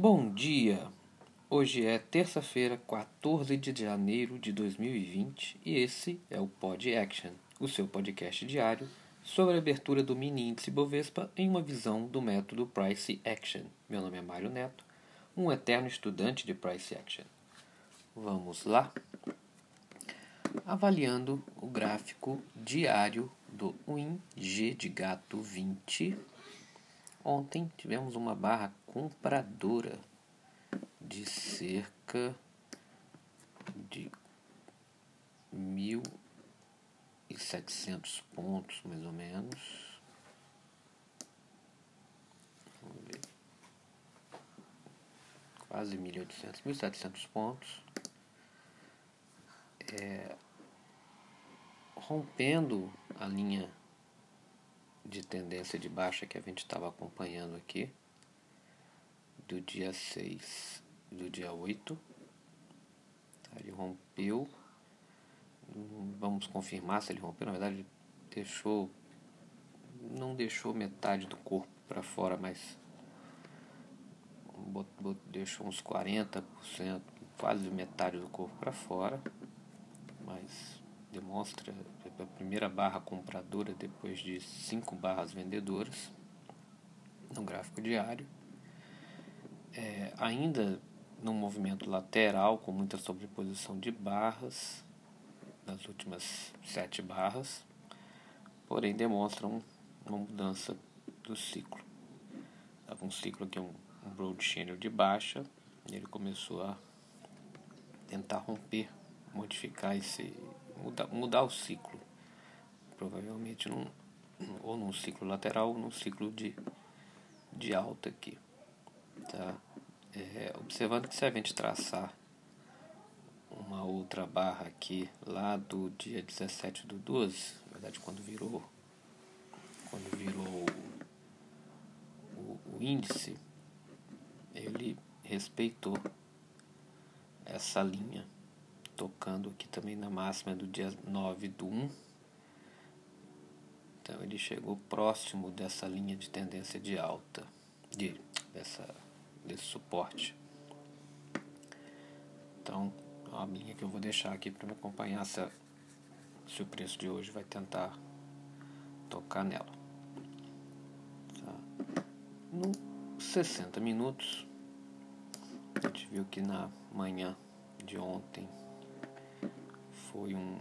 Bom dia! Hoje é terça-feira, 14 de janeiro de 2020 e esse é o Pod Action, o seu podcast diário sobre a abertura do mini índice Bovespa em uma visão do método Price Action. Meu nome é Mário Neto, um eterno estudante de Price Action. Vamos lá? Avaliando o gráfico diário do WinG de gato 20 Ontem tivemos uma barra compradora de cerca de 1.700 pontos, mais ou menos. Vamos ver. Quase 1.800, 1.700 pontos. É, rompendo a linha de tendência de baixa que a gente estava acompanhando aqui, do dia 6 do dia 8. Tá, ele rompeu. Vamos confirmar se ele rompeu. Na verdade, deixou. Não deixou metade do corpo para fora, mas deixou uns 40%, quase metade do corpo para fora. Mas demonstra a primeira barra compradora depois de cinco barras vendedoras no gráfico diário. É, ainda num movimento lateral com muita sobreposição de barras nas últimas sete barras, porém demonstram uma mudança do ciclo. Estava um ciclo aqui, um, um broad channel de baixa, e ele começou a tentar romper, modificar esse, mudar, mudar o ciclo. Provavelmente num, ou num ciclo lateral ou num ciclo de, de alta aqui. Tá? É, observando que se a gente traçar uma outra barra aqui lá do dia 17 do 12, na verdade quando virou quando virou o, o índice, ele respeitou essa linha tocando aqui também na máxima do dia 9 do 1. Então ele chegou próximo dessa linha de tendência de alta, de, dessa, desse suporte. Então, é uma linha que eu vou deixar aqui para me acompanhar se, se o preço de hoje vai tentar tocar nela. Tá. No 60 minutos, a gente viu que na manhã de ontem foi um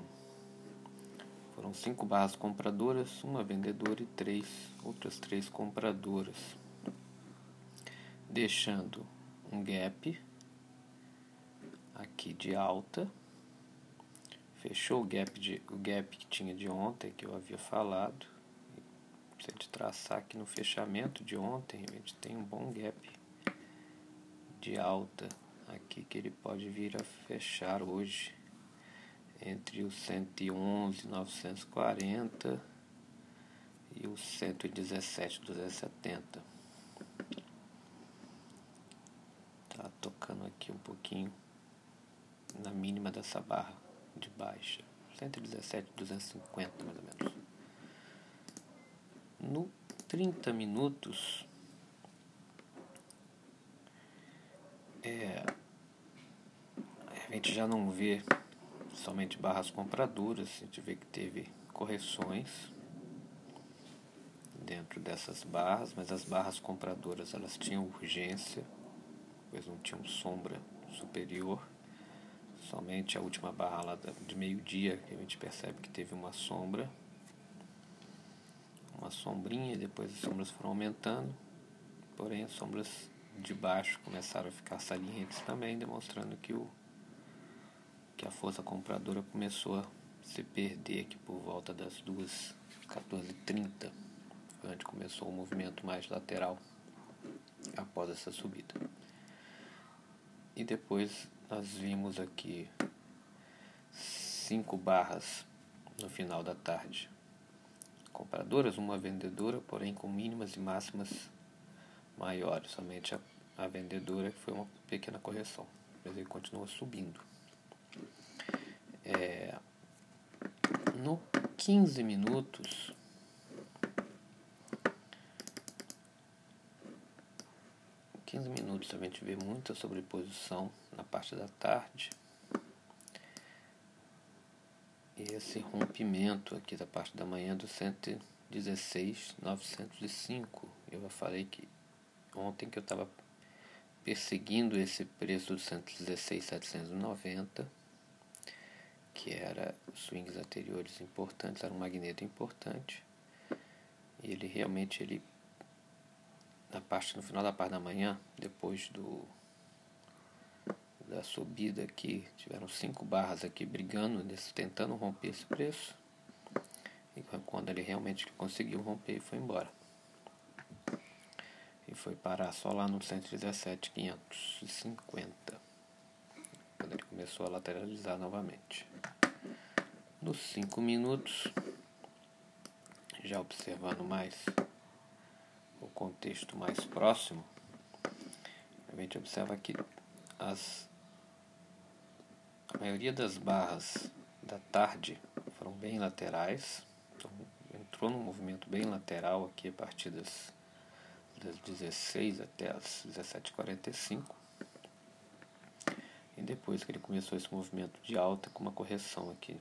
foram cinco barras compradoras, uma vendedora e três outras três compradoras, deixando um gap aqui de alta, fechou o gap de o gap que tinha de ontem que eu havia falado. Se a gente traçar aqui no fechamento de ontem, a gente tem um bom gap de alta aqui que ele pode vir a fechar hoje entre os 111,940 e os 117,270. Tá tocando aqui um pouquinho na mínima dessa barra de baixa. 117,250 mais ou menos. No 30 minutos é, a gente já não vê somente barras compradoras, a gente vê que teve correções dentro dessas barras, mas as barras compradoras elas tinham urgência, pois não tinham sombra superior. Somente a última barra lá de meio-dia que a gente percebe que teve uma sombra, uma sombrinha, e depois as sombras foram aumentando, porém as sombras de baixo começaram a ficar salientes também, demonstrando que o que a força compradora começou a se perder aqui por volta das 2 14h30, onde começou o movimento mais lateral após essa subida. E depois nós vimos aqui cinco barras no final da tarde. Compradoras, uma vendedora, porém com mínimas e máximas maiores. Somente a, a vendedora que foi uma pequena correção, mas ele continua subindo. É, no 15 minutos, 15 minutos a gente vê muita sobreposição na parte da tarde. E esse rompimento aqui da parte da manhã do 116,905. Eu já falei que ontem que eu estava perseguindo esse preço do 116,790, que era os swings anteriores importantes, era um magneto importante. E ele realmente ele na parte no final da parte da manhã, depois do da subida aqui, tiveram cinco barras aqui brigando, tentando romper esse preço. E quando ele realmente conseguiu romper, foi embora. E foi parar só lá no 117,550. Ele começou a lateralizar novamente. Nos 5 minutos, já observando mais o contexto mais próximo, a gente observa que as, a maioria das barras da tarde foram bem laterais, então entrou num movimento bem lateral aqui a partir das, das 16 até as 17h45. E depois que ele começou esse movimento de alta com uma correção aqui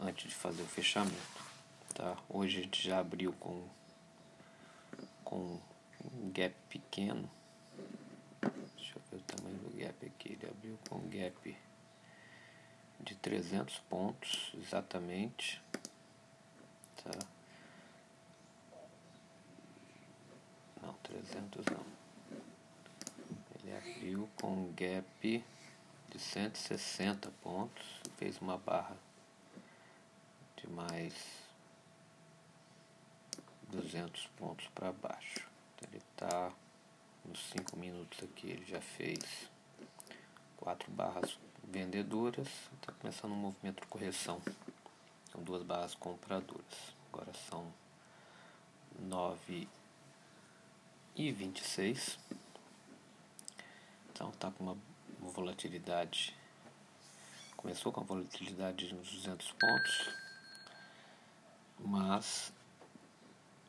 antes de fazer o fechamento. Tá? Hoje a gente já abriu com com um gap pequeno. Deixa eu ver o tamanho do gap aqui. Ele abriu com um gap de 300 pontos, exatamente. Tá? Não, 300 não. Abriu com um gap de 160 pontos, fez uma barra de mais 200 pontos para baixo. Ele está nos 5 minutos aqui, ele já fez quatro barras vendedoras, está começando um movimento de correção. São duas barras compradoras. Agora são 9 e 26. Então está com uma volatilidade. Começou com a volatilidade de uns 200 pontos, mas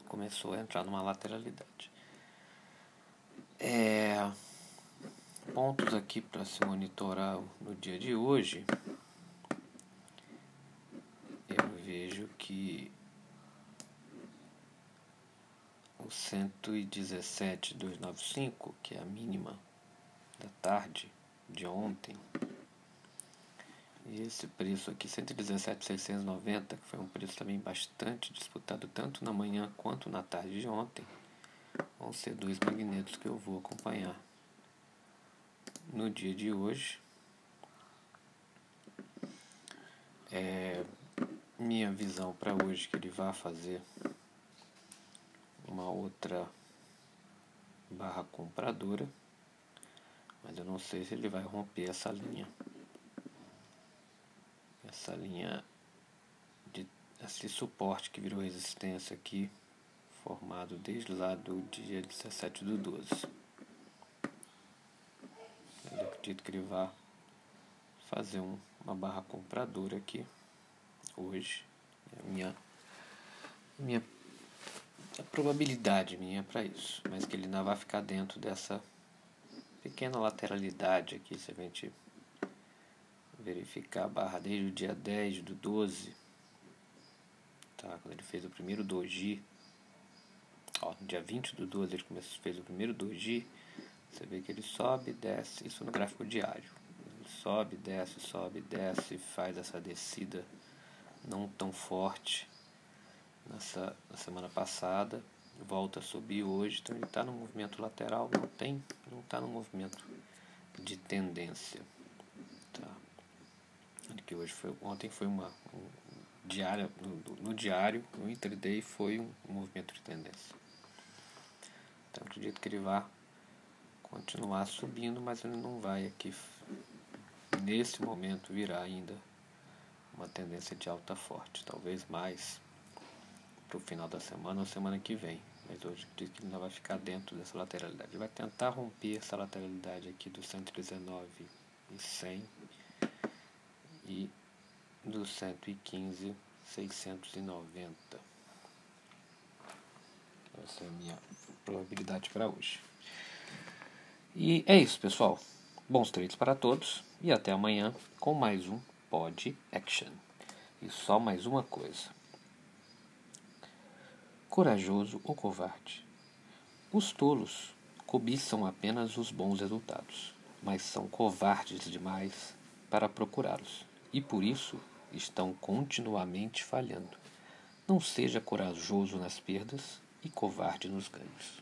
começou a entrar numa lateralidade. É, pontos aqui para se monitorar no dia de hoje. Eu vejo que o 117.295, que é a mínima da tarde de ontem, e esse preço aqui, 117,690, que foi um preço também bastante disputado tanto na manhã quanto na tarde de ontem, vão ser dois magnetos que eu vou acompanhar no dia de hoje. É minha visão para hoje que ele vai fazer uma outra barra compradora, mas eu não sei se ele vai romper essa linha essa linha de esse suporte que virou resistência aqui, formado desde lá do dia 17 do 12. Eu acredito que ele vai fazer um, uma barra compradora aqui hoje. É minha, minha a probabilidade minha para isso, mas que ele ainda vai ficar dentro dessa pequena lateralidade aqui, se a gente verificar a barra desde o dia 10 do 12, tá? quando ele fez o primeiro doji, ó, no dia 20 do 12 ele começou, fez o primeiro doji, você vê que ele sobe, desce, isso no gráfico diário, ele sobe, desce, sobe, desce, faz essa descida não tão forte nessa na semana passada, volta a subir hoje, então ele está no movimento lateral, não tem, não está no movimento de tendência que hoje foi ontem foi uma um, diária no, no, diário no intraday foi um, um movimento de tendência. Então acredito que ele vai continuar subindo mas ele não vai aqui nesse momento virar ainda uma tendência de alta forte talvez mais para o final da semana ou semana que vem mas hoje acredito que ele ainda vai ficar dentro dessa lateralidade ele vai tentar romper essa lateralidade aqui do 119 e 100 e do 115 690. Essa é a minha probabilidade para hoje. E é isso, pessoal. Bons trades para todos e até amanhã com mais um Pod Action. E só mais uma coisa. Corajoso ou covarde? Os tolos cobiçam apenas os bons resultados, mas são covardes demais para procurá-los e por isso estão continuamente falhando. Não seja corajoso nas perdas e covarde nos ganhos.